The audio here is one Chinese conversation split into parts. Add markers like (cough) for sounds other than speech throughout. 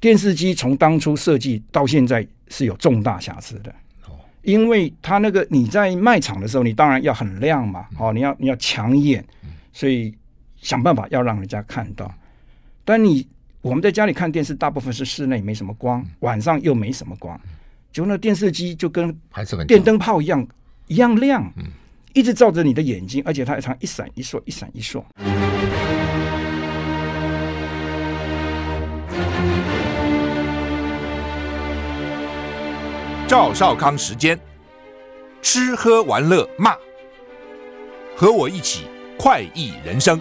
电视机从当初设计到现在是有重大瑕疵的。因为它那个你在卖场的时候，你当然要很亮嘛，哦，你要你要抢眼，所以想办法要让人家看到。但你我们在家里看电视，大部分是室内，没什么光，晚上又没什么光，就那电视机就跟电灯泡一样一样亮，一直照着你的眼睛，而且它常一闪一烁，一闪一烁。赵少康时间，吃喝玩乐骂，和我一起快意人生。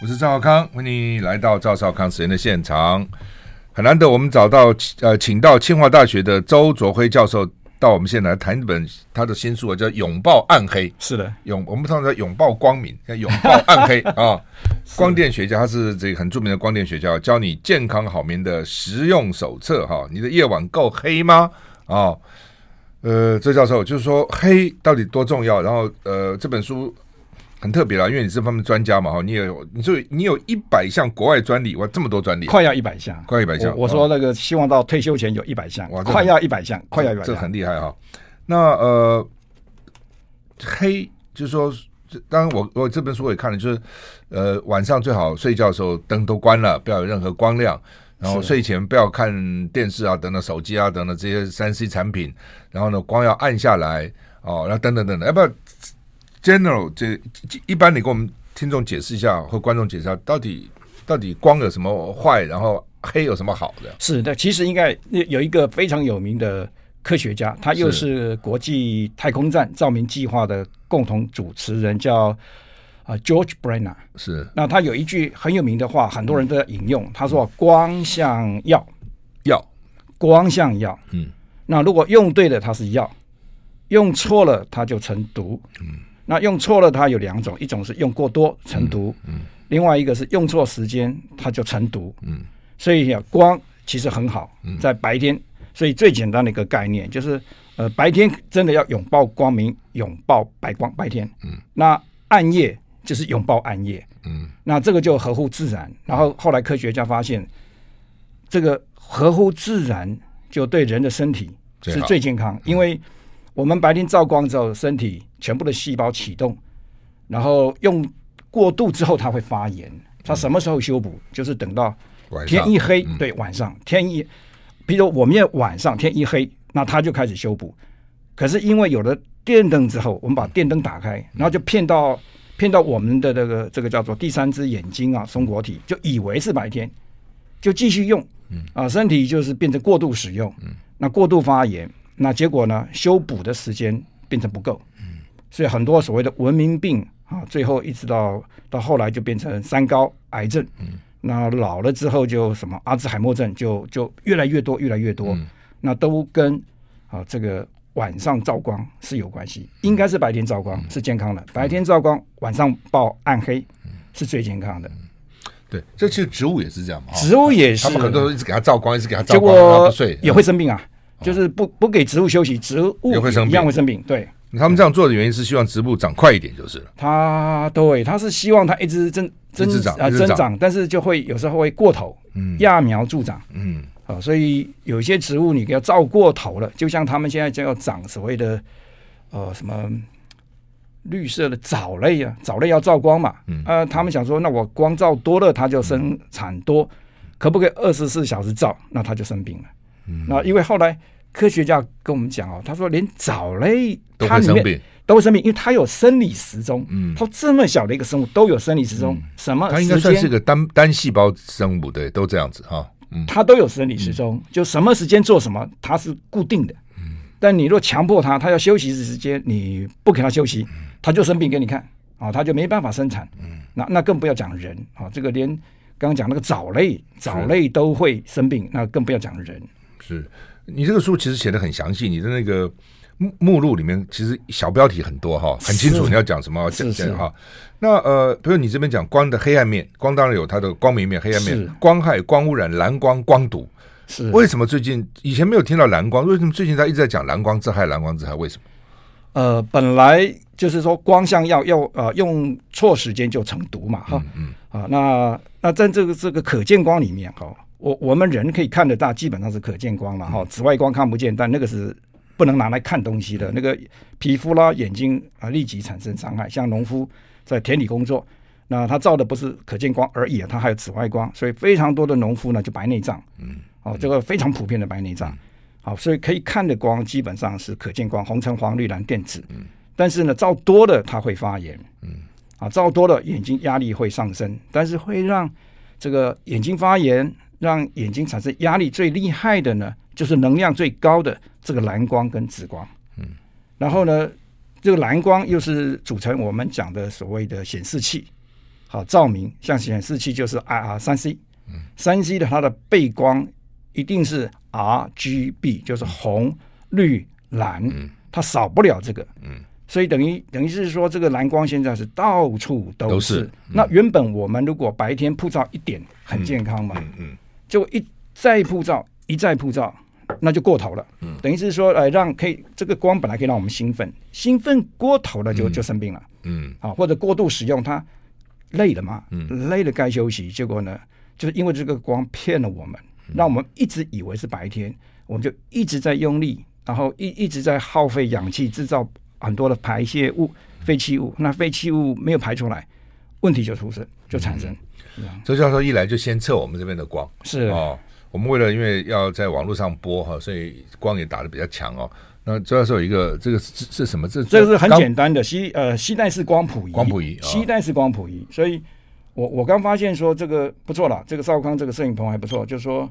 我是赵少康，欢迎你来到赵少康时间的现场。很难得，我们找到呃，请到清华大学的周卓辉教授。到我们现在来谈一本他的新书啊，叫《拥抱暗黑》。是的，拥我们通常叫拥抱光明，叫拥抱暗黑 (laughs) 啊。光电学家，他是这个很著名的光电学家，教你健康好眠的实用手册哈。你的夜晚够黑吗？啊，呃，周教授就是说黑到底多重要？然后呃，这本书。很特别啦，因为你是这方面专家嘛，哈，你也有，你说你有一百项国外专利，哇，这么多专利，快要一百项，快一百项。我，我说那个希望到退休前有一百项，哇，快要一百项，快要一百，这很厉害哈。那呃，黑就是说，当然我我这本书我也看了，就是呃晚上最好睡觉的时候灯都关了，不要有任何光亮，然后睡前不要看电视啊，等等手机啊，等等这些三 C 产品，然后呢光要暗下来哦，然后等等等等，要不要？General，这一般你给我们听众解释一下，或观众解释一下，到底到底光有什么坏，然后黑有什么好的？是的，其实应该有一个非常有名的科学家，他又是国际太空站照明计划的共同主持人，叫啊 George Brenner。是，那他有一句很有名的话，很多人都在引用，他说：“光像药，药，光像药。”嗯，那如果用对了，它是药；用错了，它就成毒。嗯。那用错了，它有两种，一种是用过多成毒，嗯，嗯，另外一个是用错时间，它就成毒，嗯，所以光其实很好，在白天，所以最简单的一个概念就是，呃，白天真的要拥抱光明，拥抱白光，白天，嗯，那暗夜就是拥抱暗夜，嗯，那这个就合乎自然，然后后来科学家发现，这个合乎自然就对人的身体是最健康，因为。我们白天照光之后，身体全部的细胞启动，然后用过度之后，它会发炎。它什么时候修补？就是等到天一黑，对，晚上天一，比如我们要晚上天一黑，那它就开始修补。可是因为有了电灯之后，我们把电灯打开，然后就骗到骗到我们的这个这个叫做第三只眼睛啊，松果体，就以为是白天，就继续用，啊，身体就是变成过度使用，那过度发炎。那结果呢？修补的时间变成不够，嗯，所以很多所谓的文明病啊，最后一直到到后来就变成三高、癌症，嗯，那老了之后就什么阿兹海默症就就越来越多，越来越多，嗯，那都跟啊这个晚上照光是有关系，应该是白天照光是健康的，白天照光，晚上抱暗黑是最健康的。对，这其实植物也是这样嘛，植物也是，他们很多人一直给它照光，一直给它照光，结果也会生病啊。就是不不给植物休息，植物也会生病，一样会生病。对，他们这样做的原因是希望植物长快一点，就是了。他对，他是希望它一直增增长啊增长，但是就会有时候会过头，嗯，揠苗助长，嗯，啊，所以有些植物你给它照过头了，就像他们现在就要长所谓的呃什么绿色的藻类啊，藻类要照光嘛，嗯，呃，他们想说，那我光照多了，它就生产多，可不可以二十四小时照？那它就生病了。嗯，那因为后来科学家跟我们讲哦，他说连藻类它里面都会生病，因为它有生理时钟。嗯，它这么小的一个生物都有生理时钟，什么？它应该算是个单单细胞生物，对，都这样子哈。嗯，它都有生理时钟，就什么时间做什么，它是固定的。嗯，但你若强迫它，它要休息的时间，你不给它休息，它就生病给你看啊，它就没办法生产。嗯，那那更不要讲人啊，这个连刚刚讲那个藻类，藻类都会生病，那更不要讲人。是你这个书其实写的很详细，你的那个目目录里面其实小标题很多哈，很清楚你要讲什么讲讲哈。那呃，比如你这边讲光的黑暗面，光当然有它的光明面、黑暗面，光害、光污染、蓝光、光毒。是为什么最近以前没有听到蓝光？为什么最近他一直在讲蓝光之害？蓝光之害为什么？呃，本来就是说光像要要呃用错时间就成毒嘛，哈，嗯啊，那那在这个这个可见光里面哈，我我们人可以看得到，基本上是可见光了，哈，紫外光看不见，但那个是不能拿来看东西的，那个皮肤啦、眼睛啊立即产生伤害。像农夫在田里工作，那他照的不是可见光而已啊，他还有紫外光，所以非常多的农夫呢就白内障，嗯，哦，这个非常普遍的白内障。好，所以可以看的光基本上是可见光，红橙黄绿蓝靛紫。嗯，但是呢，照多了它会发炎。嗯，啊，照多了眼睛压力会上升，但是会让这个眼睛发炎，让眼睛产生压力最厉害的呢，就是能量最高的这个蓝光跟紫光。嗯，然后呢，这个蓝光又是组成我们讲的所谓的显示器。好，照明像显示器就是 IR 三 C。嗯，三 C 的它的背光一定是。R G B 就是红、绿、蓝，它少不了这个，嗯，所以等于等于是说，这个蓝光现在是到处都是。都是嗯、那原本我们如果白天曝照一点很健康嘛，嗯嗯，就一再曝照，一再曝照，那就过头了，嗯，等于是说，呃，让可以这个光本来可以让我们兴奋，兴奋过头了就就生病了，嗯，啊，或者过度使用它累了嘛，嗯，累了该休息，结果呢，就是因为这个光骗了我们。让我们一直以为是白天，我们就一直在用力，然后一一直在耗费氧气，制造很多的排泄物、废弃物。那废弃物没有排出来，问题就出生，就产生。周教授一来就先测我们这边的光，是哦。我们为了因为要在网络上播哈，所以光也打的比较强哦。那周教授有一个这个是是什么？这这个是很简单的，西呃西带式光谱仪，光谱仪，西带式光谱仪。所以我我刚发现说这个不错了，这个少康这个摄影棚还不错，就是说。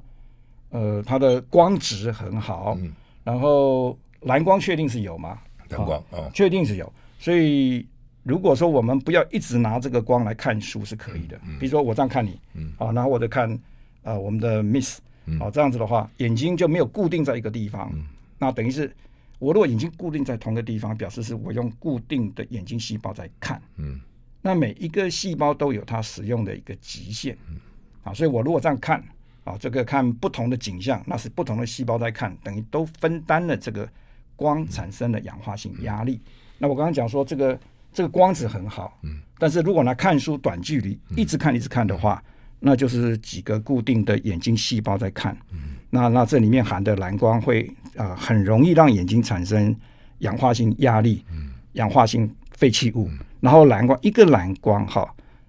呃，它的光值很好，嗯，然后蓝光确定是有吗？蓝光啊，确定是有。所以如果说我们不要一直拿这个光来看书是可以的。比如说我这样看你，嗯，好，然后我再看呃我们的 Miss，好，这样子的话，眼睛就没有固定在一个地方。那等于是我如果眼睛固定在同一个地方，表示是我用固定的眼睛细胞在看。嗯，那每一个细胞都有它使用的一个极限。嗯，好，所以我如果这样看。啊，这个看不同的景象，那是不同的细胞在看，等于都分担了这个光产生的氧化性压力。那我刚刚讲说，这个这个光子很好，嗯，但是如果拿看书短距离一直看一直看的话，那就是几个固定的眼睛细胞在看，嗯，那那这里面含的蓝光会啊、呃，很容易让眼睛产生氧化性压力，嗯，氧化性废弃物，然后蓝光一个蓝光哈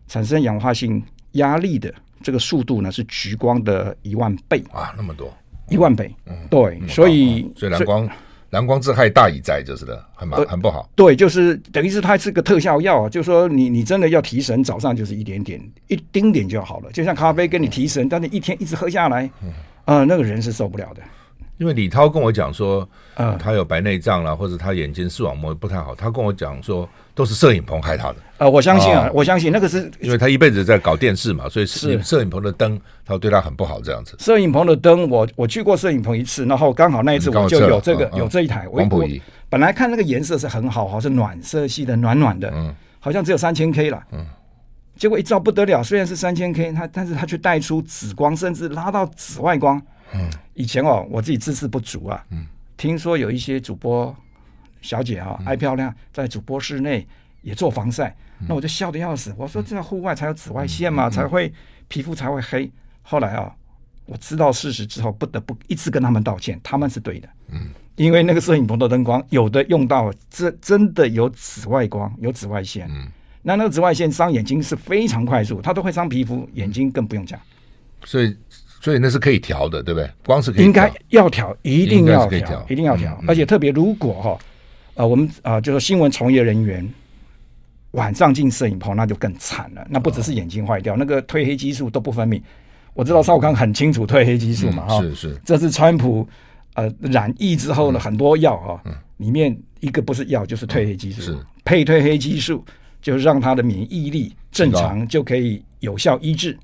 产生氧化性压力的。这个速度呢是橘光的一万倍。啊，那么多，一万倍，嗯，对，所以所以蓝光蓝光致害大以在，就是的，很麻很不好。对，就是等于是它是个特效药，就是说你你真的要提神，早上就是一点点，一丁点就好了，就像咖啡跟你提神，但你一天一直喝下来，呃，那个人是受不了的。因为李涛跟我讲说，嗯，他有白内障了，或者他眼睛视网膜不太好，他跟我讲说。都是摄影棚害他的啊、呃！我相信啊，哦、我相信那个是因为他一辈子在搞电视嘛，所以是摄影棚的灯，他对他很不好这样子。摄影棚的灯，我我去过摄影棚一次，然后刚好那一次我就有这个、嗯、有这一台光谱仪。本来看那个颜色是很好，好像是暖色系的，暖暖的，嗯，好像只有三千 K 了，嗯，结果一照不得了，虽然是三千 K，它但是它却带出紫光，甚至拉到紫外光。嗯，以前哦，我自己知识不足啊，嗯，听说有一些主播小姐啊，爱漂亮，在主播室内。也做防晒，那我就笑得要死。我说这样户外才有紫外线嘛，才会皮肤才会黑。后来啊，我知道事实之后，不得不一直跟他们道歉，他们是对的。嗯，因为那个摄影棚的灯光有的用到这真的有紫外光，有紫外线。嗯，那那个紫外线伤眼睛是非常快速，它都会伤皮肤，眼睛更不用讲。所以，所以那是可以调的，对不对？光是可以，应该要调，一定要调，一定要调。而且特别如果哈，呃，我们啊，就是新闻从业人员。晚上进摄影棚那就更惨了，那不只是眼睛坏掉，哦、那个褪黑激素都不分泌。我知道少康很清楚褪黑激素嘛，哈、嗯，是是，这是川普呃染疫之后呢很多药啊，嗯、里面一个不是药就是褪黑激素，是配褪黑激素，就是让他的免疫力正常就可以有效医治。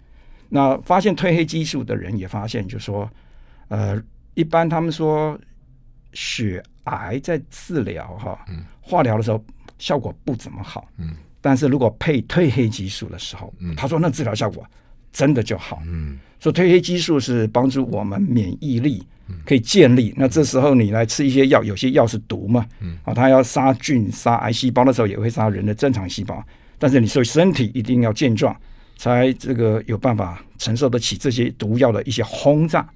那发现褪黑激素的人也发现，就说呃，一般他们说血癌在治疗哈，化疗的时候。效果不怎么好，嗯，但是如果配褪黑激素的时候，嗯，他说那治疗效果真的就好。嗯，所以褪黑激素是帮助我们免疫力可以建立。那这时候你来吃一些药，有些药是毒嘛，嗯，啊，它要杀菌、杀癌细胞的时候，也会杀人的正常细胞。但是你所以身体一定要健壮，才这个有办法承受得起这些毒药的一些轰炸。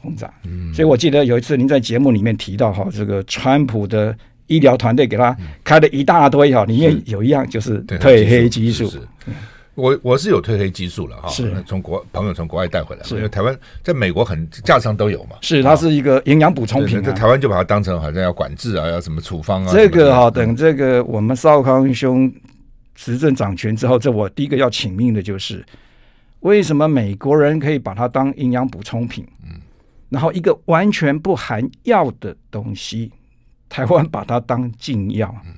轰炸。嗯，所以我记得有一次您在节目里面提到哈，这个川普的。医疗团队给他开了一大堆哈，里面有一样就是褪黑激素。我我是有褪黑激素了哈，是从国朋友从国外带回来，因为台湾在美国很架上都有嘛。是，它是一个营养补充品。在台湾就把它当成好像要管制啊，要什么处方啊。这个哈，等这个我们少康兄执政掌权之后，这我第一个要请命的就是，为什么美国人可以把它当营养补充品？嗯，然后一个完全不含药的东西。台湾把它当禁药，嗯，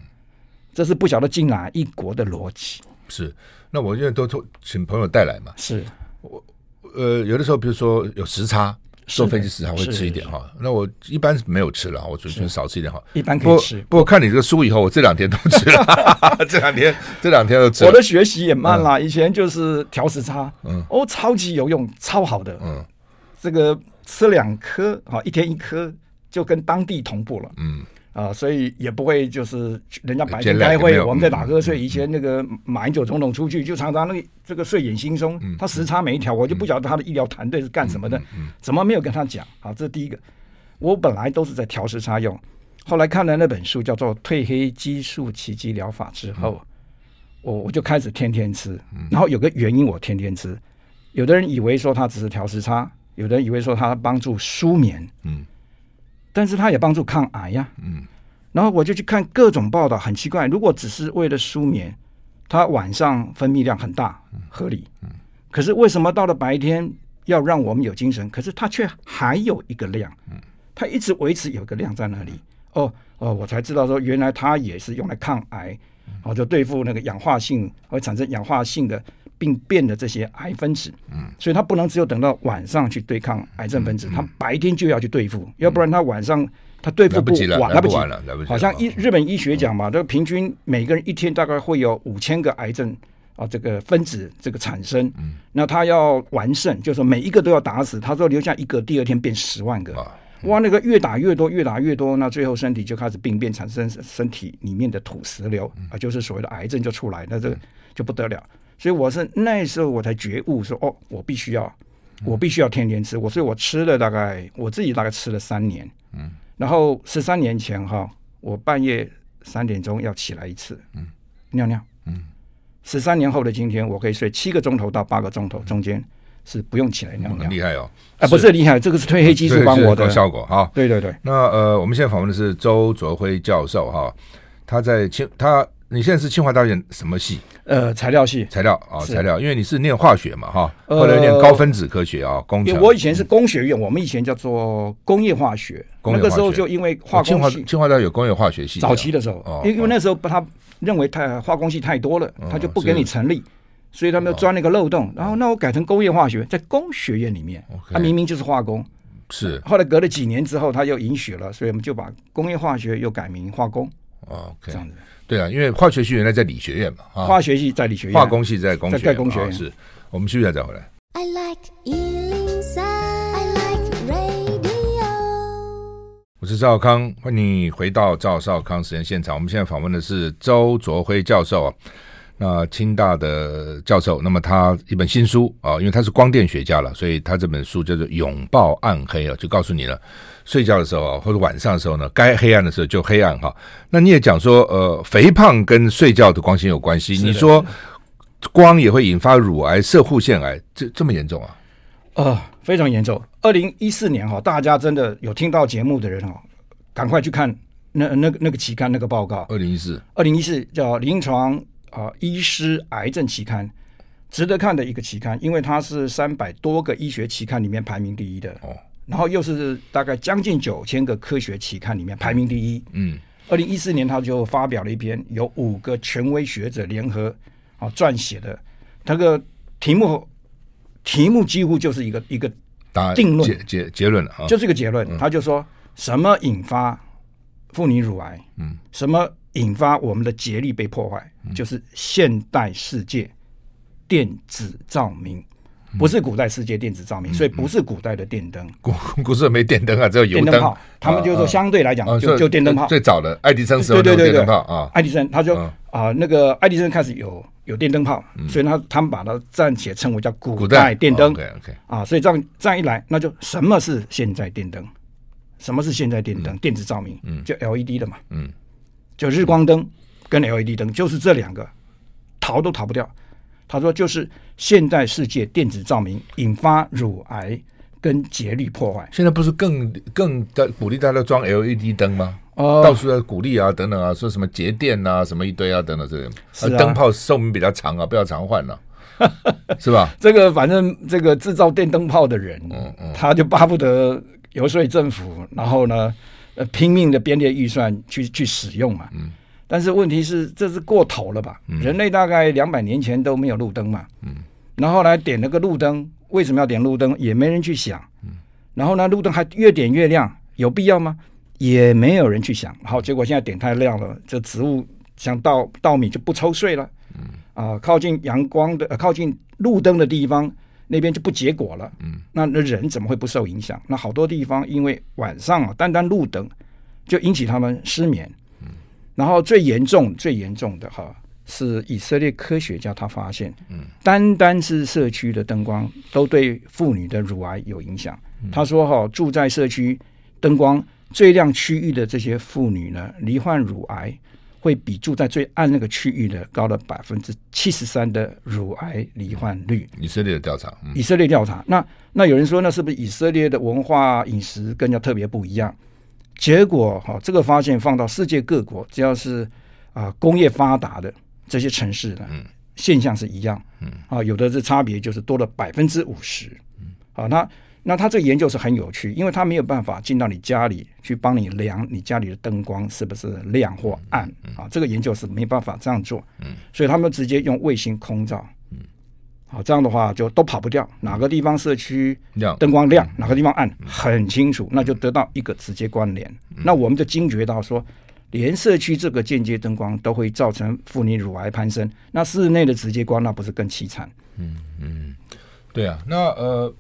这是不晓得进哪一国的逻辑。是，那我现在都请朋友带来嘛。是，我呃有的时候，比如说有时差，坐飞机时还会吃一点哈。那我一般是没有吃了，我就就少吃一点哈。一般可以吃。不过看你这个书以后，我这两天都吃了，(laughs) 这两天这两天都吃。我的学习也慢了，嗯，以前就是调时差，嗯，哦，超级有用，超好的，嗯，这个吃两颗啊，一天一颗就跟当地同步了，嗯。啊、呃，所以也不会就是人家白天开会，我们在打瞌睡。以前那个马英九总统出去，就常常那个这个睡眼惺忪，嗯、他时差没调，我就不晓得他的医疗团队是干什么的，怎么没有跟他讲？好，这是第一个。我本来都是在调时差用，后来看了那本书叫做《褪黑激素奇迹疗法》之后，我、嗯、我就开始天天吃。然后有个原因，我天天吃。有的人以为说他只是调时差，有的人以为说他帮助舒眠。嗯。但是它也帮助抗癌呀，嗯，然后我就去看各种报道，很奇怪，如果只是为了舒眠，它晚上分泌量很大，合理，嗯，可是为什么到了白天要让我们有精神？可是它却还有一个量，嗯，它一直维持有个量在那里，哦哦，我才知道说原来它也是用来抗癌，哦，就对付那个氧化性会产生氧化性的。病变的这些癌分子，嗯，所以他不能只有等到晚上去对抗癌症分子，他白天就要去对付，要不然他晚上他对付不完，来不及了，来不及。好像医日本医学讲嘛，这个平均每个人一天大概会有五千个癌症啊，这个分子这个产生，嗯，那他要完胜，就是说每一个都要打死，他说留下一个，第二天变十万个，哇，那个越打越多，越打越多，那最后身体就开始病变，产生身体里面的土石流啊，就是所谓的癌症就出来，那这个就不得了。所以我是那时候我才觉悟说哦，我必须要，我必须要天天吃。我所以我吃了大概我自己大概吃了三年，嗯，然后十三年前哈，我半夜三点钟要起来一次，嗯，尿尿，嗯，十三年后的今天，我可以睡七个钟头到八个钟头，中间是不用起来尿尿，很厉害哦。啊，不是厉害，这个是褪黑激素帮我的效果哈。对对对。那呃，我们现在访问的是周卓辉教授哈，他在清他。你现在是清华大学什么系？呃，材料系。材料啊，材料，因为你是念化学嘛，哈，后来念高分子科学啊，工。程我以前是工学院，我们以前叫做工业化学。那个时候就因为化工系。清华清华大学有工业化学系。早期的时候，因因为那时候他认为太化工系太多了，他就不给你成立，所以他们就钻了一个漏洞。然后那我改成工业化学，在工学院里面，他明明就是化工。是。后来隔了几年之后，他又允许了，所以我们就把工业化学又改名化工。OK。这样子。对啊，因为化学系原来在理学院嘛，啊，化学系在理学院，化工系在工学在工学院，哦、是。我们休息一下再回来。I like 103, I like radio。我是赵少康，欢迎你回到赵少康实验现场。我们现在访问的是周卓辉教授啊，那清大的教授。那么他一本新书啊，因为他是光电学家了，所以他这本书叫做《拥抱暗黑》啊，就告诉你了。睡觉的时候或者晚上的时候呢，该黑暗的时候就黑暗哈。那你也讲说，呃，肥胖跟睡觉的光线有关系。你说光也会引发乳癌、射护腺癌，这这么严重啊？呃，非常严重。二零一四年哈，大家真的有听到节目的人哈，赶快去看那那个那个期刊那个报告。二零一四，二零一四叫《临床啊医师癌症期刊》，值得看的一个期刊，因为它是三百多个医学期刊里面排名第一的哦。然后又是大概将近九千个科学期刊里面排名第一。嗯，二零一四年他就发表了一篇由五个权威学者联合啊撰写的，那个题目题目几乎就是一个一个定论结结结论了啊，就是一个结论。他就说什么引发妇女乳癌？嗯，什么引发我们的节律被破坏？就是现代世界电子照明不是古代世界电子照明，所以不是古代的电灯。古古时候没电灯啊，只有油灯。电灯泡，他们就是说相对来讲就就电灯泡。最早的爱迪生时候的电灯泡啊，爱迪生他就啊那个爱迪生开始有有电灯泡，所以他他们把它暂且称为叫古代电灯。啊，所以这样这样一来，那就什么是现在电灯？什么是现在电灯？电子照明，就 LED 的嘛，嗯，就日光灯跟 LED 灯，就是这两个，逃都逃不掉。他说：“就是现代世界电子照明引发乳癌跟节律破坏。现在不是更更的鼓励大家装 LED 灯吗？哦，到处在鼓励啊，等等啊，说什么节电啊，什么一堆啊，等等这些。灯泡寿命比较长啊，不要常换了，(laughs) 是吧？这个反正这个制造电灯泡的人，嗯嗯，他就巴不得游说政府，然后呢，呃，拼命的编列预算去去使用嘛，嗯。”但是问题是，这是过头了吧？人类大概两百年前都没有路灯嘛。嗯。然后来点了个路灯，为什么要点路灯？也没人去想。嗯。然后呢，路灯还越点越亮，有必要吗？也没有人去想。好，结果现在点太亮了，这植物像稻稻米就不抽穗了。嗯。啊，靠近阳光的、呃，靠近路灯的地方，那边就不结果了。嗯。那那人怎么会不受影响？那好多地方因为晚上啊，单单路灯就引起他们失眠。嗯然后最严重、最严重的哈，是以色列科学家他发现，嗯，单单是社区的灯光都对妇女的乳癌有影响。他说哈，住在社区灯光最亮区域的这些妇女呢，罹患乳癌会比住在最暗那个区域的高了百分之七十三的乳癌罹患率。以色列的调查，以色列调查，那那有人说，那是不是以色列的文化饮食跟人家特别不一样？结果哈，这个发现放到世界各国，只要是啊工业发达的这些城市呢，现象是一样。嗯啊，有的是差别就是多了百分之五十。嗯，好，那那他这个研究是很有趣，因为他没有办法进到你家里去帮你量你家里的灯光是不是亮或暗啊，这个研究是没办法这样做。嗯，所以他们直接用卫星空照。好，这样的话就都跑不掉，哪个地方社区灯光亮，哪个地方暗，很清楚，那就得到一个直接关联。那我们就惊觉到说，连社区这个间接灯光都会造成妇女乳癌攀升，那室内的直接光那不是更凄惨？嗯嗯，对啊，那呃，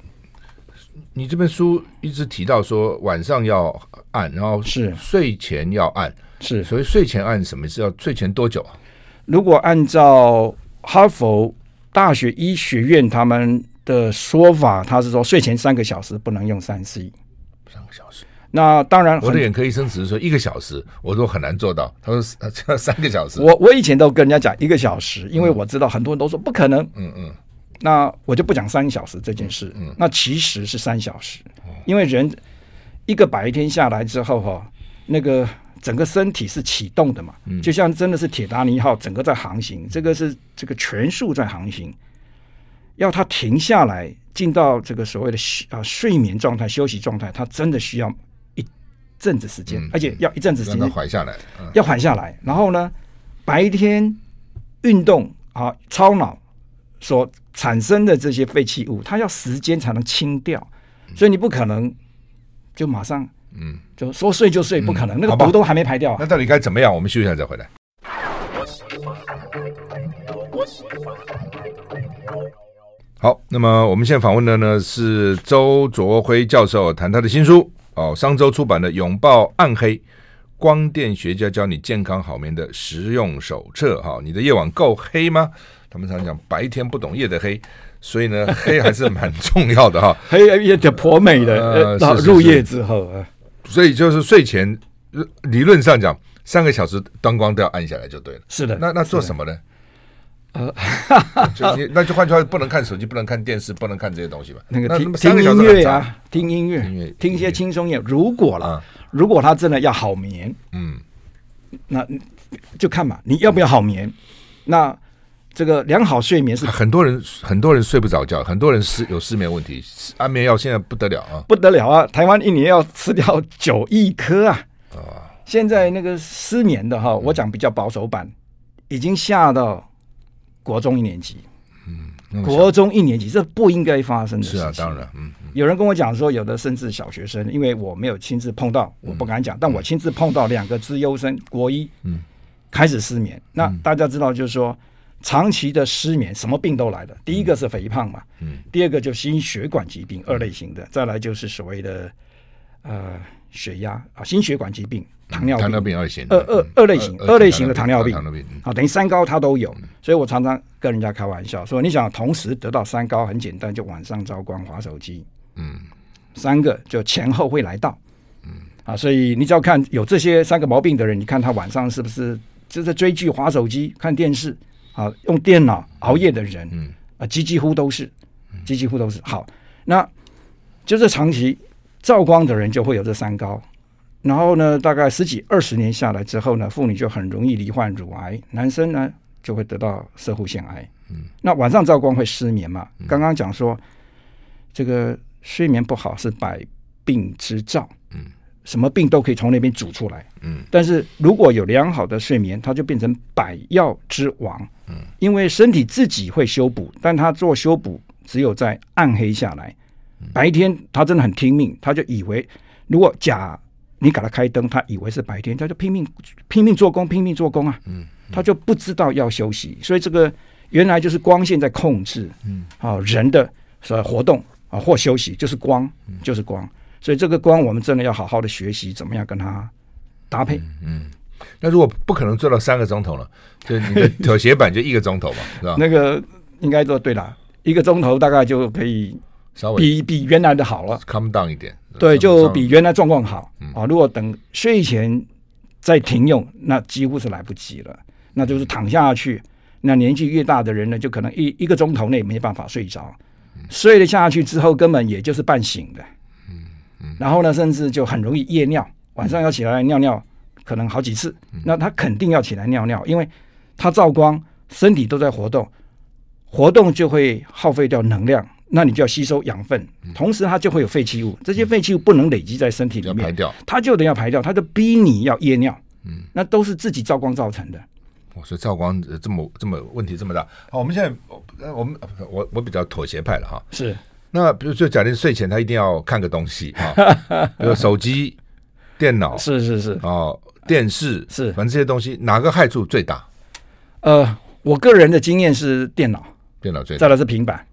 你这本书一直提到说晚上要按，然后是睡前要按，是，所以睡前按什么是要睡前多久啊？如果按照哈佛。大学医学院他们的说法，他是说睡前三个小时不能用三 C，三个小时。那当然，我的眼科医生只是说一个小时，我都很难做到。他说要三个小时。我我以前都跟人家讲一个小时，因为我知道很多人都说不可能。嗯嗯。那我就不讲三小时这件事。嗯。那其实是三小时，因为人一个白天下来之后哈，那个。整个身体是启动的嘛，就像真的是铁达尼号整个在航行，这个是这个全速在航行，要它停下来进到这个所谓的啊睡眠状态、休息状态，它真的需要一阵子时间，而且要一阵子时间缓下来，要缓下来。然后呢，白天运动啊，超脑所产生的这些废弃物，它要时间才能清掉，所以你不可能就马上。嗯，就说睡就睡，不可能，嗯、那个毒都还没排掉，啊。那到底该怎么样？我们休息一下再回来。好，那么我们现在访问的呢是周卓辉教授，谈他的新书哦，商周出版的《拥抱暗黑：光电学家教你健康好眠的实用手册》哈，哦，你的夜晚够黑吗？他们常讲白天不懂夜的黑。所以呢，(laughs) 黑还是蛮重要的哈，黑也挺颇美的。呃，入夜之后啊，所以就是睡前，理论上讲，三个小时灯光都要暗下来就对了。是的，那那做什么呢？呃，(laughs) 就你那就换句话，不能看手机，不能看电视，不能看这些东西吧？那个听听音乐啊，听音乐，听一些轻松音乐。如果了，如果他真的要好眠，嗯，那就看嘛，你要不要好眠？那。这个良好睡眠是很多人很多人睡不着觉，很多人失有失眠问题，安眠药现在不得了啊，不得了啊！台湾一年要吃掉九亿颗啊！啊，现在那个失眠的哈，我讲比较保守版，已经下到国中一年级。嗯，国中一年级这不应该发生的事情。是啊，当然，嗯，有人跟我讲说，有的甚至小学生，因为我没有亲自碰到，我不敢讲，但我亲自碰到两个资优生国一，嗯，开始失眠。那大家知道，就是说。长期的失眠，什么病都来了。第一个是肥胖嘛，嗯，第二个就心血管疾病，二类型的，再来就是所谓的呃血压啊，心血管疾病，糖尿病，糖尿病二型，二二二类型，二类型的糖尿病，糖尿病，啊，等于三高它都有。所以我常常跟人家开玩笑说，你想同时得到三高，很简单，就晚上照光、滑手机，嗯，三个就前后会来到，嗯，啊，所以你只要看有这些三个毛病的人，你看他晚上是不是就是追剧、滑手机、看电视。啊，用电脑熬夜的人，嗯，啊，几几乎都是，几几乎都是。好，那就是长期照光的人就会有这三高。然后呢，大概十几二十年下来之后呢，妇女就很容易罹患乳癌，男生呢就会得到摄护腺癌。嗯，那晚上照光会失眠嘛？刚刚讲说，这个睡眠不好是百病之兆。嗯。什么病都可以从那边煮出来，嗯，但是如果有良好的睡眠，它就变成百药之王，嗯，因为身体自己会修补，但它做修补只有在暗黑下来，白天它真的很听命，他就以为如果假你给他开灯，他以为是白天，他就拼命拼命做工，拼命做工啊，嗯，他就不知道要休息，所以这个原来就是光线在控制，嗯，啊人的所活动啊或休息就是光，就是光。所以这个光，我们真的要好好的学习怎么样跟它搭配。嗯，嗯，那如果不可能做到三个钟头了，就你的妥协版就一个钟头嘛，是吧？那个应该说对了，一个钟头大概就可以稍微比比原来的好了，come down 一点。对，就比原来状况好啊。如果等睡前再停用，那几乎是来不及了。那就是躺下去，那年纪越大的人呢，就可能一一个钟头内没办法睡着，睡了下去之后，根本也就是半醒的。然后呢，甚至就很容易夜尿，晚上要起来尿尿，可能好几次。那他肯定要起来尿尿，因为他照光，身体都在活动，活动就会耗费掉能量，那你就要吸收养分，同时它就会有废弃物，这些废弃物不能累积在身体里面，排掉，它就得要排掉，它就逼你要夜尿。嗯，那都是自己照光造成的。我说照光这么这么问题这么大，好，我们现在我们我我比较妥协派了哈，是。那比如就，假定睡前他一定要看个东西 (laughs) 啊，比如手机、电脑，是是是，哦，电视是，反正这些东西哪个害处最大？呃，我个人的经验是电脑，电脑最大，再来是平板，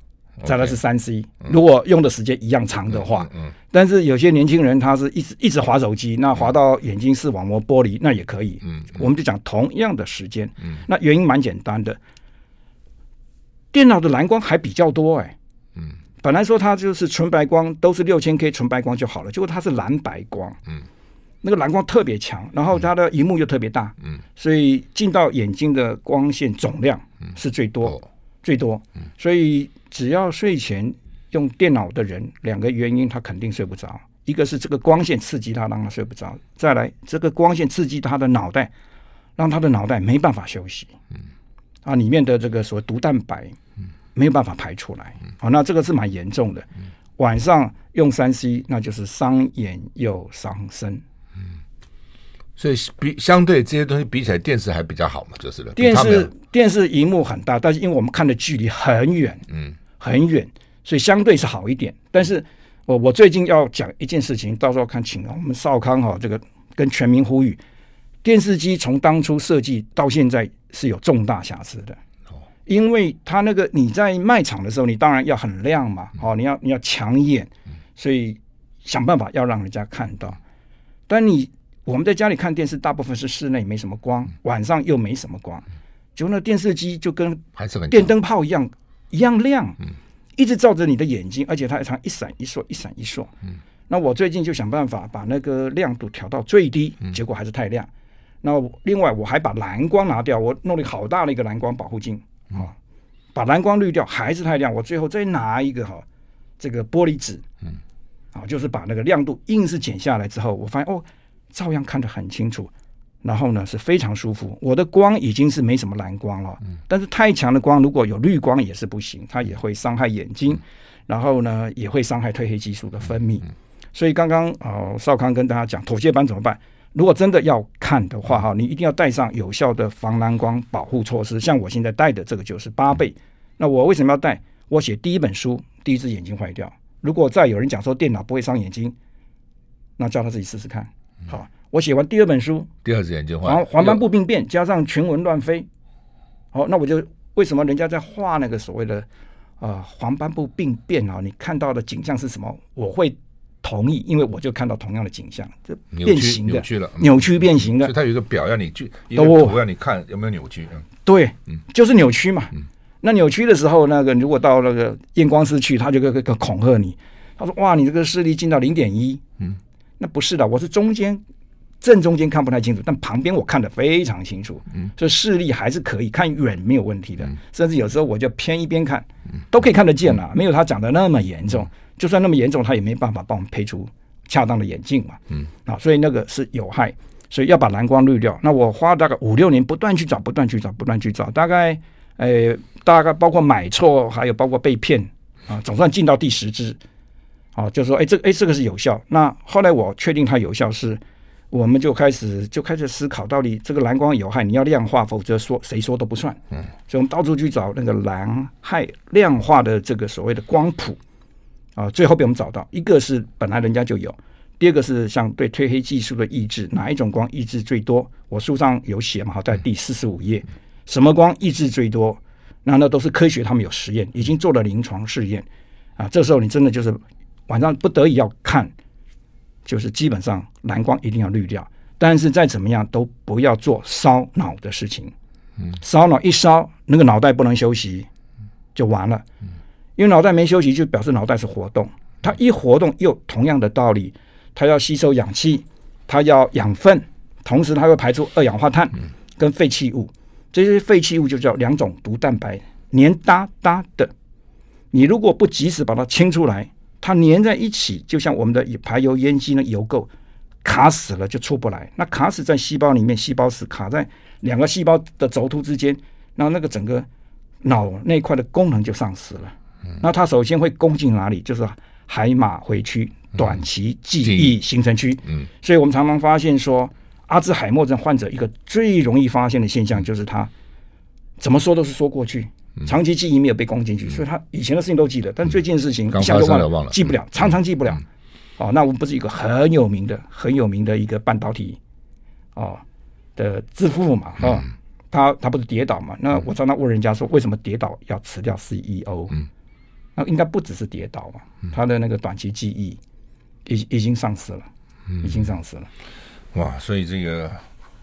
再来是三 C。如果用的时间一样长的话，嗯，但是有些年轻人他是一直一直滑手机，那滑到眼睛视网膜剥离，那也可以。嗯，我们就讲同样的时间，嗯，那原因蛮简单的，电脑的蓝光还比较多，哎。本来说它就是纯白光，都是六千 K 纯白光就好了，结果它是蓝白光，嗯，那个蓝光特别强，然后它的荧幕又特别大，嗯，所以进到眼睛的光线总量是最多，嗯、最多，嗯，所以只要睡前用电脑的人，两个原因他肯定睡不着，一个是这个光线刺激他让他睡不着，再来这个光线刺激他的脑袋，让他的脑袋没办法休息，嗯，啊，里面的这个所谓毒蛋白，嗯。没有办法排出来，好，那这个是蛮严重的。晚上用三 C，那就是伤眼又伤身。嗯，所以比相对这些东西比起来，电视还比较好嘛，就是了。电视电视荧幕很大，但是因为我们看的距离很远，嗯，很远，所以相对是好一点。但是我我最近要讲一件事情，到时候看，请我们少康哈，这个跟全民呼吁，电视机从当初设计到现在是有重大瑕疵的。因为它那个你在卖场的时候，你当然要很亮嘛，哦，你要你要抢眼，所以想办法要让人家看到。但你我们在家里看电视，大部分是室内，没什么光，晚上又没什么光，就那电视机就跟电灯泡一样一样亮，一直照着你的眼睛，而且它还常一闪一烁，一闪一烁。那我最近就想办法把那个亮度调到最低，结果还是太亮。那另外我还把蓝光拿掉，我弄了好大的一个蓝光保护镜。啊、哦，把蓝光滤掉还是太亮，我最后再拿一个哈，这个玻璃纸，嗯，啊，就是把那个亮度硬是减下来之后，我发现哦，照样看得很清楚，然后呢是非常舒服。我的光已经是没什么蓝光了，嗯，但是太强的光如果有绿光也是不行，它也会伤害眼睛，嗯、然后呢也会伤害褪黑激素的分泌。所以刚刚啊，少康跟大家讲妥协斑怎么办？如果真的要看的话，哈，你一定要带上有效的防蓝光保护措施。像我现在戴的这个就是八倍。那我为什么要戴？我写第一本书，第一只眼睛坏掉。如果再有人讲说电脑不会伤眼睛，那叫他自己试试看。好，我写完第二本书，第二只眼睛坏，黄黄斑部病变加上群蚊乱飞。好，那我就为什么人家在画那个所谓的啊、呃、黄斑部病变啊？你看到的景象是什么？我会同意，因为我就看到同样的景象，这变形的扭曲了，扭曲变形的。所以它有一个表让你去，一个图让你看有没有扭曲。嗯，对，就是扭曲嘛。嗯，那扭曲的时候，那个如果到那个验光师去，他就个个恐吓你，他说：“哇，你这个视力进到零点一。”嗯，那不是的，我是中间。正中间看不太清楚，但旁边我看得非常清楚，嗯，所以视力还是可以看远没有问题的，嗯，甚至有时候我就偏一边看，都可以看得见了，没有他讲的那么严重。就算那么严重，他也没办法帮我们配出恰当的眼镜嘛，嗯，啊，所以那个是有害，所以要把蓝光滤掉。那我花大概五六年不断去找，不断去找，不断去找，大概，呃，大概包括买错，还有包括被骗啊，总算进到第十支，啊，就说，哎，这，哎，这个是有效。那后来我确定它有效是。我们就开始就开始思考，到底这个蓝光有害，你要量化，否则说谁说都不算。嗯，所以我们到处去找那个蓝害量化的这个所谓的光谱啊，最后被我们找到，一个是本来人家就有，第二个是像对褪黑技术的抑制，哪一种光抑制最多？我书上有写嘛，哈，在第四十五页，什么光抑制最多？那那都是科学，他们有实验，已经做了临床试验啊。这时候你真的就是晚上不得已要看。就是基本上蓝光一定要滤掉，但是再怎么样都不要做烧脑的事情。嗯，烧脑一烧，那个脑袋不能休息，就完了。因为脑袋没休息，就表示脑袋是活动。它一活动，又同样的道理，它要吸收氧气，它要养分，同时它会排出二氧化碳跟废弃物。这些废弃物就叫两种毒蛋白，黏哒哒的。你如果不及时把它清出来，它粘在一起，就像我们的排油烟机呢，油垢卡死了就出不来。那卡死在细胞里面，细胞死卡在两个细胞的轴突之间，然后那个整个脑那块的功能就丧失了。那它首先会攻进哪里？就是海马回区短期记忆形成区。嗯，所以我们常常发现说，阿兹海默症患者一个最容易发现的现象就是他怎么说都是说过去。长期记忆没有被攻进去，所以他以前的事情都记得，但最近的事情一下就忘了，记不了，常常记不了。哦，那我们不是一个很有名的、很有名的一个半导体哦的致富嘛？哦，他他不是跌倒嘛？那我常常问人家说，为什么跌倒要辞掉 CEO？嗯，那应该不只是跌倒嘛，他的那个短期记忆已已经丧失了，已经丧失了。哇，所以这个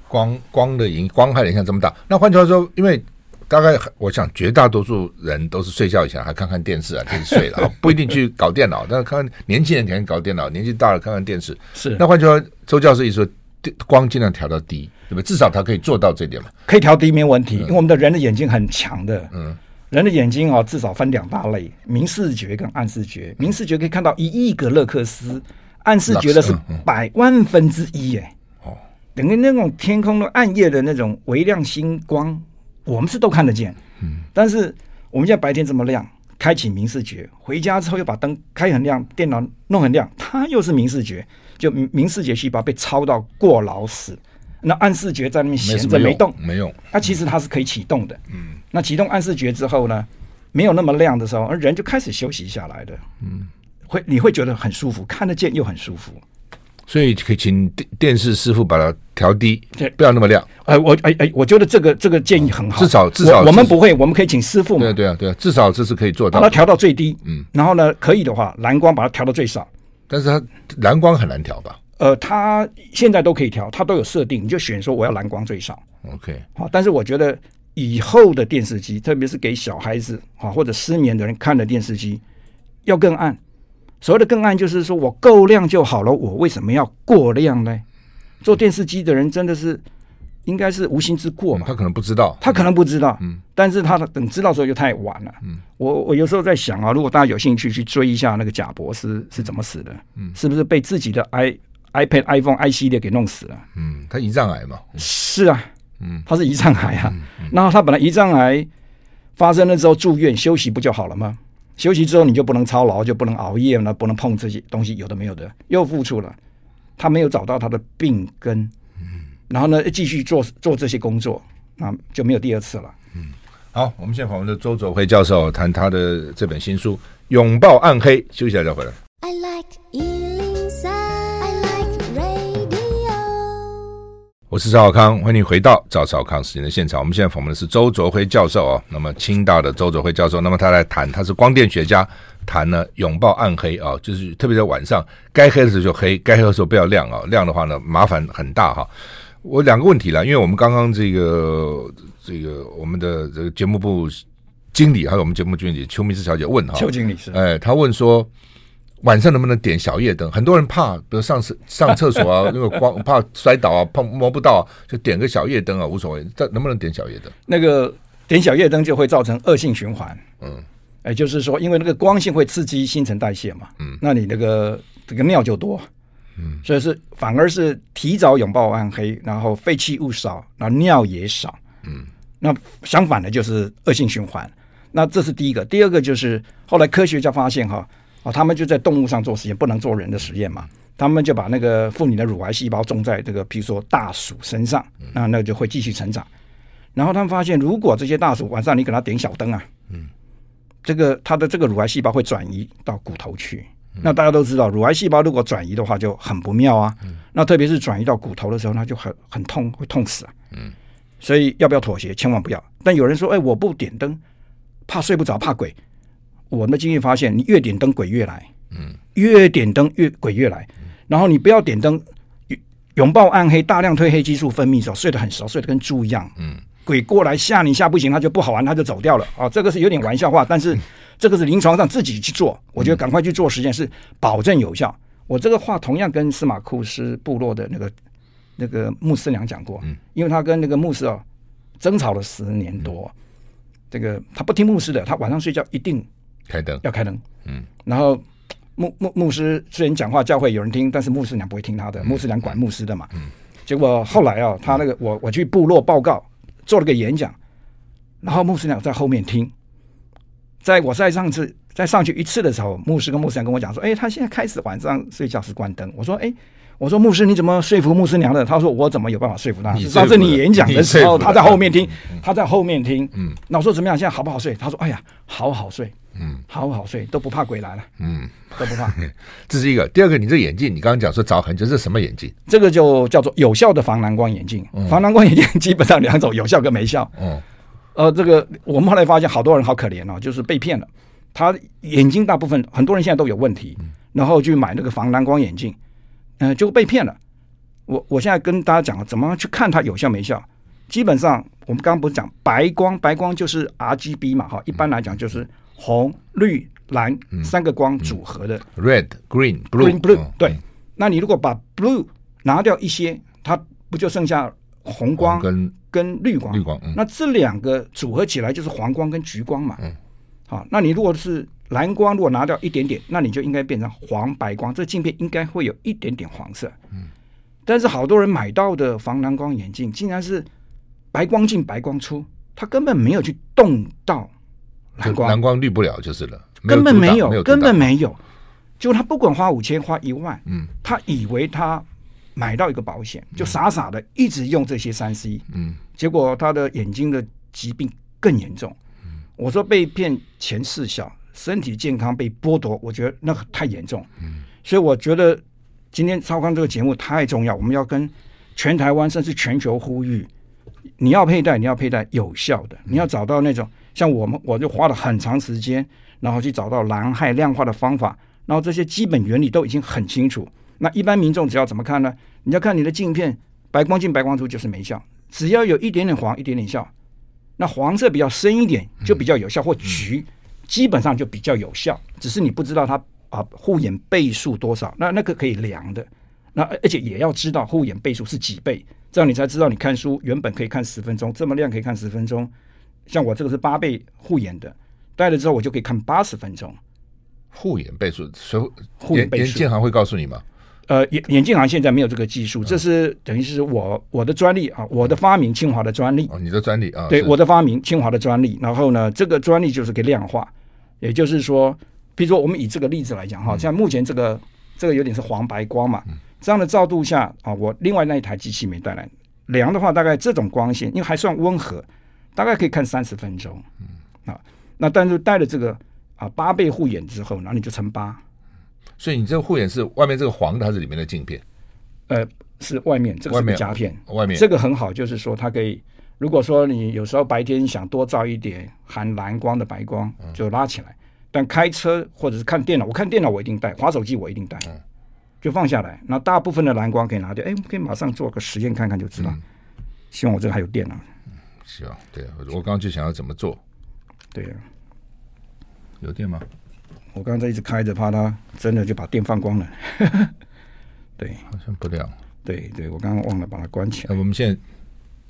光光的影光害的影响这么大。那换句话说，因为大概我想，绝大多数人都是睡觉以前还看看电视啊，就是睡了，(laughs) 不一定去搞电脑。但是看看年轻人肯定搞电脑，年纪大了看看电视。是。那换句话说，周教授意思说，光尽量调到低，对吧？至少他可以做到这点嘛。可以调低没问题，因为我们的人的眼睛很强的。嗯。人的眼睛哦，至少分两大类：明视觉跟暗视觉。明视觉可以看到一亿个勒克斯，暗视觉的是百万分之一。哎。哦。等于那种天空的暗夜的那种微亮星光。我们是都看得见，嗯，但是我们现在白天这么亮，开启明视觉，回家之后又把灯开很亮，电脑弄很亮，它又是明视觉，就明视觉细胞被操到过劳死，那暗视觉在那边闲着没动，没用，那其实它是可以启动的，嗯，那启动暗视觉之后呢，没有那么亮的时候，而人就开始休息下来的，嗯，会你会觉得很舒服，看得见又很舒服。所以可以请电电视师傅把它调低，不要那么亮。哎，我哎哎，我觉得这个这个建议很好。至少至少我们不会，我们可以请师傅嘛。对对啊对啊，至少这是可以做到。把它调到最低，嗯，然后呢，可以的话，蓝光把它调到最少。但是它蓝光很难调吧？呃，它现在都可以调，它都有设定，你就选说我要蓝光最少。OK，好，但是我觉得以后的电视机，特别是给小孩子啊或者失眠的人看的电视机，要更暗。所谓的更暗，就是说我够亮就好了。我为什么要过亮呢？做电视机的人真的是应该是无心之过嘛？他可能不知道，他可能不知道。嗯，但是他等知道的时候就太晚了。嗯，我我有时候在想啊，如果大家有兴趣去追一下那个贾博士是怎么死的，嗯，是不是被自己的 i iPad iPhone i 系列给弄死了？嗯，他胰脏癌嘛？是啊，嗯，他是胰脏癌啊。然后他本来胰脏癌发生了之后住院休息不就好了吗？休息之后你就不能操劳，就不能熬夜了，不能碰这些东西，有的没有的，又付出了。他没有找到他的病根，嗯，然后呢，继续做做这些工作，那就没有第二次了。嗯，好，我们现在访问的周佐辉教授谈他的这本新书《拥抱暗黑》，休息一下再回来。I like 我是赵小康，欢迎你回到赵小康时间的现场。我们现在访问的是周卓辉教授啊，那么清大的周卓辉教授，那么他来谈，他是光电学家，谈呢拥抱暗黑啊，就是特别在晚上，该黑的时候就黑，该黑的时候不要亮啊，亮的话呢麻烦很大哈。我两个问题了，因为我们刚刚这个这个我们的这个节目部经理还有我们节目经理邱明志小姐问哈，邱经理是，哎，他问说。晚上能不能点小夜灯？很多人怕，比如上厕上厕所啊，那个光怕摔倒啊，碰摸不到，就点个小夜灯啊，无所谓。但能不能点小夜灯？那个点小夜灯就会造成恶性循环。嗯，哎，就是说，因为那个光线会刺激新陈代谢嘛。嗯，那你那个这个尿就多。嗯，所以是反而是提早拥抱暗黑，然后废弃物少，然后尿也少。嗯，那相反的就是恶性循环。那这是第一个，第二个就是后来科学家发现哈。啊，他们就在动物上做实验，不能做人的实验嘛。他们就把那个妇女的乳癌细胞种在这个，比如说大鼠身上，那那就会继续成长。然后他们发现，如果这些大鼠晚上你给它点小灯啊，嗯，这个它的这个乳癌细胞会转移到骨头去。那大家都知道，乳癌细胞如果转移的话就很不妙啊。那特别是转移到骨头的时候，那就很很痛，会痛死啊。嗯，所以要不要妥协？千万不要。但有人说，哎，我不点灯，怕睡不着，怕鬼。我们的经验发现，你越点灯，鬼越来。嗯，越点灯越鬼越来。然后你不要点灯，拥抱暗黑，大量褪黑激素分泌的时候，睡得很熟，睡得跟猪一样。嗯，鬼过来吓你吓不行，他就不好玩，他就走掉了。啊，这个是有点玩笑话，但是这个是临床上自己去做，我觉得赶快去做实验是保证有效。我这个话同样跟司马库斯部落的那个那个牧师娘讲过，嗯，因为他跟那个牧师啊争吵了十年多，这个他不听牧师的，他晚上睡觉一定。开灯要开灯，嗯，然后牧牧牧师虽然讲话教会有人听，但是牧师娘不会听他的，牧师娘管牧师的嘛，嗯，结果后来啊，他那个我我去部落报告，做了个演讲，然后牧师娘在后面听，在我在上次再上去一次的时候，牧师跟牧师娘跟我讲说，哎，他现在开始晚上睡觉是关灯，我说，哎。我说牧师，你怎么说服牧师娘的？他说我怎么有办法说服他？上次你演讲的时候，他在后面听，他在后面听。嗯，那我说怎么样？现在好不好睡？他说：哎呀，好好睡。嗯，好好睡，都不怕鬼来了。嗯，都不怕。(laughs) 这是一个。第二个，你这眼镜，你刚刚讲说找很久，这是什么眼镜？这个就叫做有效的防蓝光眼镜。防蓝光眼镜基本上两种，有效跟没效。嗯，呃，这个我们后来发现，好多人好可怜哦，就是被骗了。他眼睛大部分很多人现在都有问题，然后去买那个防蓝光眼镜。嗯、呃，就被骗了。我我现在跟大家讲怎么样去看它有效没效。基本上，我们刚刚不是讲白光，白光就是 RGB 嘛，哈，一般来讲就是红、绿、蓝三个光组合的。嗯、Red、Green、Blue、Green, Blue、哦。对、嗯，那你如果把 Blue 拿掉一些，它不就剩下红光跟跟绿光？绿光。嗯、那这两个组合起来就是黄光跟橘光嘛。嗯。好，那你如果是蓝光，如果拿掉一点点，那你就应该变成黄白光。这镜片应该会有一点点黄色。嗯，但是好多人买到的防蓝光眼镜竟然是白光进白光出，它根本没有去动到蓝光，蓝光滤不了就是了，根本没有，根本没有。就他不管花五千花一万，嗯，他以为他买到一个保险，就傻傻的一直用这些三 C，嗯，结果他的眼睛的疾病更严重。我说被骗钱事小，身体健康被剥夺，我觉得那个太严重。嗯，所以我觉得今天超康这个节目太重要，我们要跟全台湾甚至全球呼吁：你要佩戴，你要佩戴有效的，你要找到那种像我们，我就花了很长时间，然后去找到蓝害量化的方法，然后这些基本原理都已经很清楚。那一般民众只要怎么看呢？你要看你的镜片，白光进白光出就是没效，只要有一点点黄，一点点效。那黄色比较深一点就比较有效，或橘基本上就比较有效，只是你不知道它啊护眼倍数多少，那那个可以量的，那而且也要知道护眼倍数是几倍，这样你才知道你看书原本可以看十分钟，这么亮可以看十分钟，像我这个是八倍护眼的，戴了之后我就可以看八十分钟。护眼倍数，所以护眼倍数，眼镜行会告诉你吗？呃，眼眼镜行现在没有这个技术，这是等于是我我的专利啊，我的发明，清华的专利。哦，你的专利啊？对，我的发明，清华的专利。然后呢，这个专利就是个量化，也就是说，比如说我们以这个例子来讲哈，像目前这个这个有点是黄白光嘛，这样的照度下啊，我另外那一台机器没带来，量的话大概这种光线，因为还算温和，大概可以看三十分钟。啊，那但是带了这个啊八倍护眼之后，然后你就乘八。所以你这个护眼是外面这个黄的还是里面的镜片？呃，是外面这个是个夹片，外面这个很好，就是说它可以，如果说你有时候白天想多照一点含蓝光的白光，就拉起来。嗯、但开车或者是看电脑，我看电脑我一定带，划手机我一定带，嗯、就放下来。那大部分的蓝光可以拿掉。哎，我们可以马上做个实验看看就知道。嗯、希望我这个还有电啊。希望对，我刚刚就想要怎么做。对呀、啊，有电吗？我刚才一直开着，怕它真的就把电放光了。对，好像不亮。对对，我刚刚忘了把它关起来。我们现在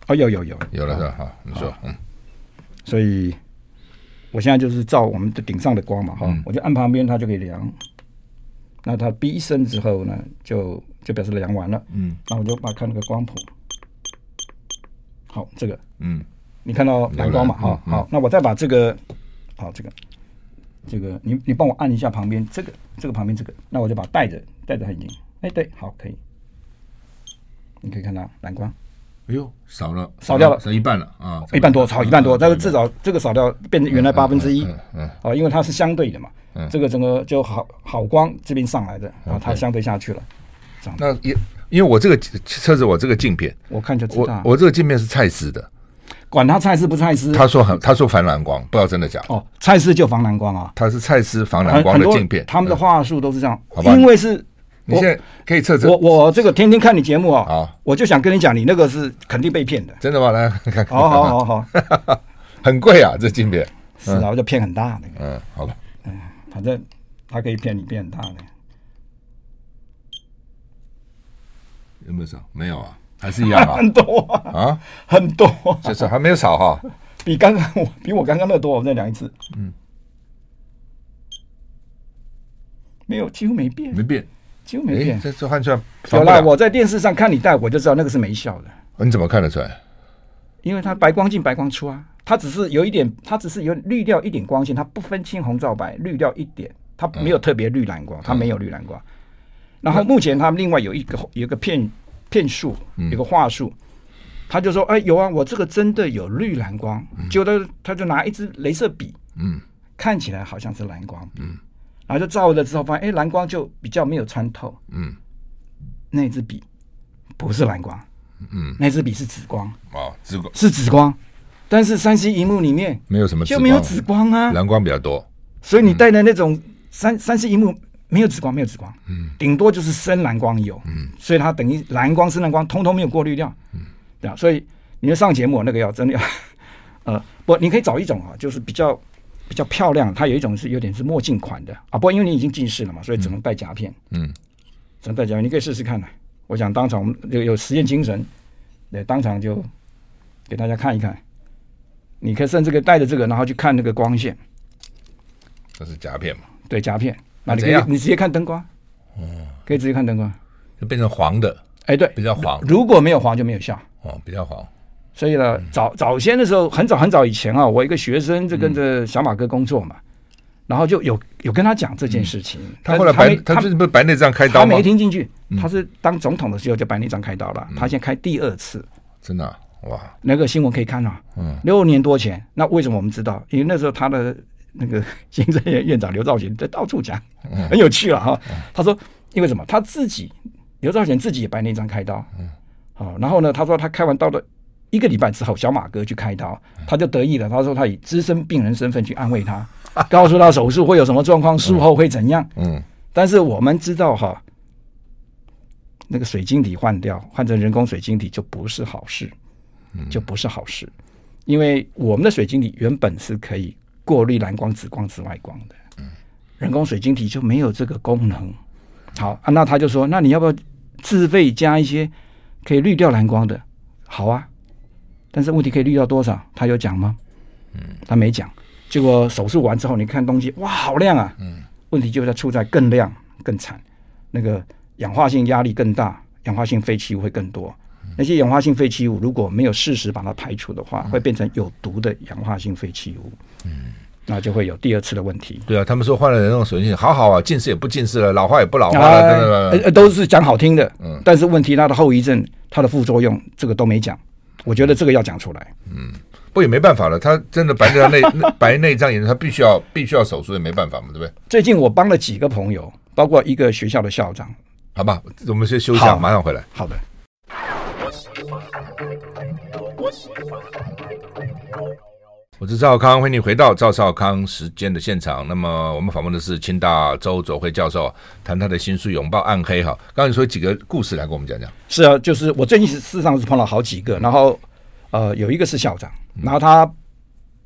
哦，有有有有了是吧？好，你说嗯。所以，我现在就是照我们的顶上的光嘛，哈，我就按旁边，它就可以量。那它哔一声之后呢，就就表示量完了。嗯。那我就把看那个光谱。好，这个嗯，你看到蓝光嘛？哈，好，那我再把这个，好这个。这个你你帮我按一下旁边这个这个旁边这个，那我就把它带着带着很紧。哎，对，好，可以。你可以看到蓝光，哎呦，少了，少掉了，少一半了啊，一半多，少一半多。但是至少这个少掉，变成原来八分之一。嗯，啊，因为它是相对的嘛。嗯，这个整个就好好光这边上来的，然后它相对下去了。那也因为我这个车子，我这个镜片，我看就知道，我这个镜片是蔡司的。管他蔡司不蔡司，他说很，他说防蓝光，不知道真的假的。哦，蔡司就防蓝光啊，他是蔡司防蓝光的镜片，他们的话术都是这样。好吧，因为是，你现在可以测测。我我这个天天看你节目啊，我就想跟你讲，你那个是肯定被骗的。真的吗？来 (laughs) 看，好好好好，(laughs) 很贵啊，这镜片。是啊，我就骗很大的。嗯，好吧。嗯，反正他可以骗你骗很大的。有没有少？没有啊。还是一样啊，(laughs) 很多啊，很多，就是还没有少哈，比刚刚我比我刚刚那多，我再量一次，嗯，没有，几乎没变，没变，几乎没变，这这换算有啦，我在电视上看你戴，我就知道那个是没效的。你怎么看得出来？因为它白光进白光出啊，它只是有一点，它只是有滤掉一点光线，它不分青红皂白，滤掉一点，它没有特别绿蓝光，它没有绿蓝光。然后目前他们另外有一个有一个骗。骗术有个话术，他就说：“哎，有啊，我这个真的有绿蓝光。”就他他就拿一支镭射笔，嗯，看起来好像是蓝光，嗯，然后就照了之后发现，哎，蓝光就比较没有穿透，嗯，那支笔不是蓝光，嗯，那支笔是紫光，哦，紫光。是紫光，但是三 C 荧幕里面没有什么就没有紫光啊，蓝光比较多，所以你戴的那种三三 C 荧幕。没有紫光，没有紫光，嗯，顶多就是深蓝光有，嗯，所以它等于蓝光、深蓝光通通没有过滤掉，嗯，对啊，所以你要上节目那个要真的要，(laughs) 呃，不，你可以找一种啊，就是比较比较漂亮，它有一种是有点是墨镜款的。啊，不过因为你已经近视了嘛，所以只能戴夹片，嗯，只能戴夹片，你可以试试看的，我想当场我们有有实验精神，对，当场就给大家看一看，你可以甚至可以带着这个，然后去看那个光线，这是夹片嘛？对，夹片。那你可以，你直接看灯光，哦，可以直接看灯光，就变成黄的，哎，对，比较黄。如果没有黄就没有效，哦，比较黄。所以呢，早早先的时候，很早很早以前啊，我一个学生就跟着小马哥工作嘛，然后就有有跟他讲这件事情。他后来白，他是不是白内障开刀他没听进去，他是当总统的时候就白内障开刀了，他现在开第二次。真的哇？那个新闻可以看啊，嗯，六年多前，那为什么我们知道？因为那时候他的。那个 (laughs) 行政院院长刘兆玄在到处讲，很有趣了哈。他说，因为什么？他自己刘兆玄自己也白内障开刀，好，然后呢，他说他开完刀的一个礼拜之后，小马哥去开刀，他就得意了。他说他以资深病人身份去安慰他，(laughs) 告诉他手术会有什么状况，术后会怎样。嗯，但是我们知道哈，那个水晶体换掉，换成人工水晶体就不是好事，就不是好事，因为我们的水晶体原本是可以。过滤蓝光、紫光、紫外光的，人工水晶体就没有这个功能。好啊，那他就说，那你要不要自费加一些可以滤掉蓝光的？好啊，但是问题可以滤掉多少？他有讲吗？嗯，他没讲。结果手术完之后，你看东西，哇，好亮啊！嗯，问题就在出在更亮、更惨，那个氧化性压力更大，氧化性废弃物会更多。那些氧化性废弃物如果没有适时把它排除的话，会变成有毒的氧化性废弃物。嗯，那就会有第二次的问题。对啊，他们说换了人工水晶体，好好啊，近视也不近视了，老化也不老化了，呃，都是讲好听的。嗯，但是问题它的后遗症、它的副作用，这个都没讲。我觉得这个要讲出来。嗯，不也没办法了，他真的白内 (laughs) 白内障炎，他必须要必须要手术，也没办法嘛，对不对？最近我帮了几个朋友，包括一个学校的校长。好吧？我们先休息马上回来。好的。我是赵康，欢迎你回到赵少康时间的现场。那么我们访问的是清大周卓辉教授，谈他的新书《拥抱暗黑》哈。刚才说几个故事来跟我们讲讲。是啊，就是我最近事实上是碰到好几个，然后呃有一个是校长，然后他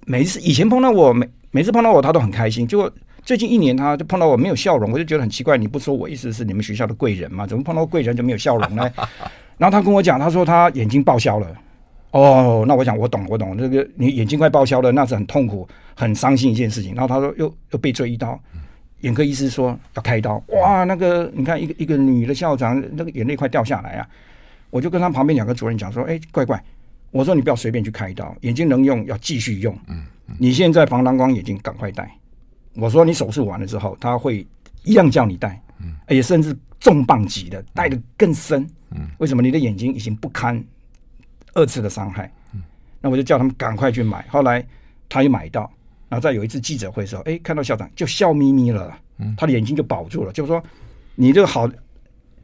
每一次以前碰到我，每每次碰到我他都很开心，结果最近一年他就碰到我没有笑容，我就觉得很奇怪。你不说我意思是你们学校的贵人吗？怎么碰到贵人就没有笑容呢？(laughs) 然后他跟我讲，他说他眼睛报销了。哦，那我想我懂，我懂这个，你眼睛快报销了，那是很痛苦、很伤心一件事情。然后他说又又被追一刀，眼科医师说要开刀，哇，那个你看一个一个女的校长，那个眼泪快掉下来啊！我就跟他旁边两个主任讲说，哎，乖乖，我说你不要随便去开刀，眼睛能用要继续用。嗯，你现在防蓝光眼镜赶快戴。我说你手术完了之后，他会一样叫你戴，嗯，而且甚至重磅级的，戴的更深。嗯，为什么你的眼睛已经不堪？二次的伤害，那我就叫他们赶快去买。后来他又买到，然后在有一次记者会的时候，哎，看到校长就笑眯眯了，他的眼睛就保住了。就是说，你这个好，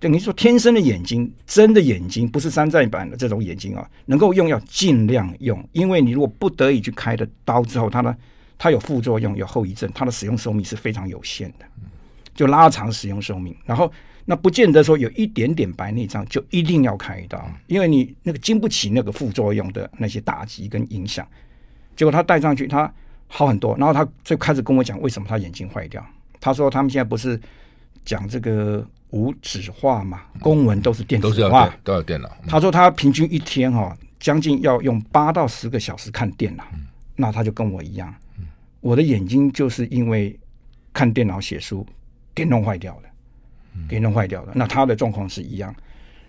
等于说天生的眼睛，真的眼睛不是山寨版的这种眼睛啊，能够用要尽量用，因为你如果不得已去开的刀之后，它呢它有副作用，有后遗症，它的使用寿命是非常有限的，就拉长使用寿命，然后。那不见得说有一点点白内障就一定要开刀，因为你那个经不起那个副作用的那些打击跟影响。结果他戴上去，他好很多。然后他就开始跟我讲为什么他眼睛坏掉。他说他们现在不是讲这个无纸化嘛，公文都是电子化，都要电脑。他说他平均一天哈，将近要用八到十个小时看电脑。那他就跟我一样，我的眼睛就是因为看电脑写书给弄坏掉了。给弄坏掉了，那他的状况是一样。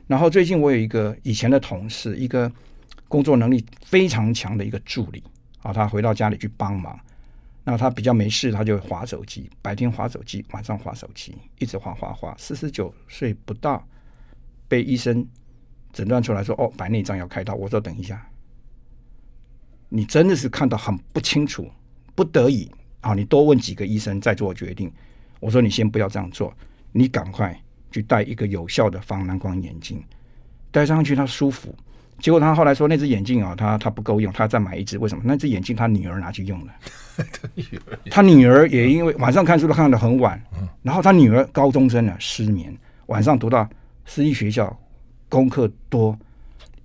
然后最近我有一个以前的同事，一个工作能力非常强的一个助理啊，他回到家里去帮忙，那他比较没事，他就划手机，白天划手机，晚上划手机，一直划划划。四十九岁不到，被医生诊断出来说，哦，白内障要开刀。我说等一下，你真的是看到很不清楚，不得已啊，你多问几个医生再做决定。我说你先不要这样做。你赶快去戴一个有效的防蓝光眼镜，戴上去它舒服。结果他后来说那只眼镜啊，他他不够用，他再买一只。为什么？那只眼镜他女儿拿去用了，(laughs) 他女儿也因为晚上看书都看得很晚，然后他女儿高中生呢失眠，晚上读到私立学校，功课多，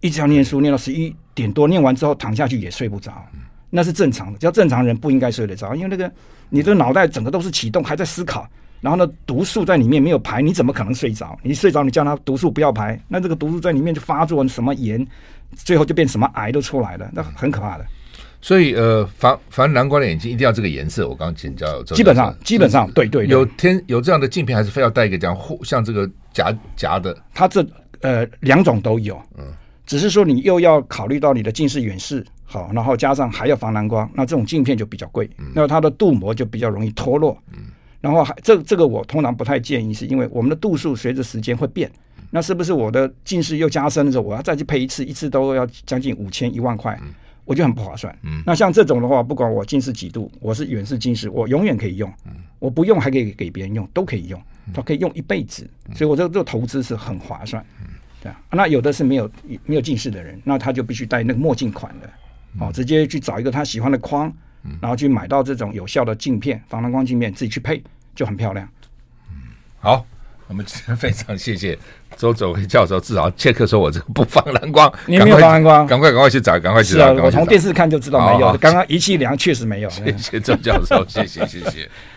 一直要念书念到十一点多，念完之后躺下去也睡不着，那是正常的。叫正常人不应该睡得着，因为那个你的脑袋整个都是启动，还在思考。然后呢，毒素在里面没有排，你怎么可能睡着？你睡着，你叫他毒素不要排，那这个毒素在里面就发作，什么炎，最后就变什么癌都出来了，那很可怕的。所以呃，防防蓝光的眼镜一定要这个颜色。我刚刚请教，基本上基本上对对，对，有天有这样的镜片，还是非要戴一个这样像这个夹夹的？它这呃两种都有，嗯，只是说你又要考虑到你的近视远视好，然后加上还要防蓝光，那这种镜片就比较贵，嗯、那它的镀膜就比较容易脱落，嗯。然后还这这个我通常不太建议，是因为我们的度数随着时间会变，那是不是我的近视又加深的时候，我要再去配一次，一次都要将近五千一万块，我就很不划算。那像这种的话，不管我近视几度，我是远视近视，我永远可以用，我不用还可以给别人用，都可以用，它可以用一辈子，所以我这个这个投资是很划算。对啊，那有的是没有没有近视的人，那他就必须戴那个墨镜款的，哦，直接去找一个他喜欢的框。然后去买到这种有效的镜片，防蓝光镜片，自己去配就很漂亮。嗯，好，我们今 (laughs) 天非常谢谢周总辉教授，至少切克说我这个不防蓝光，你没有防蓝光，赶快赶快去找，赶快去找。我从电视看就知道没有，刚刚仪器量确实没有。谢谢周教授，谢谢谢谢。(laughs) (laughs)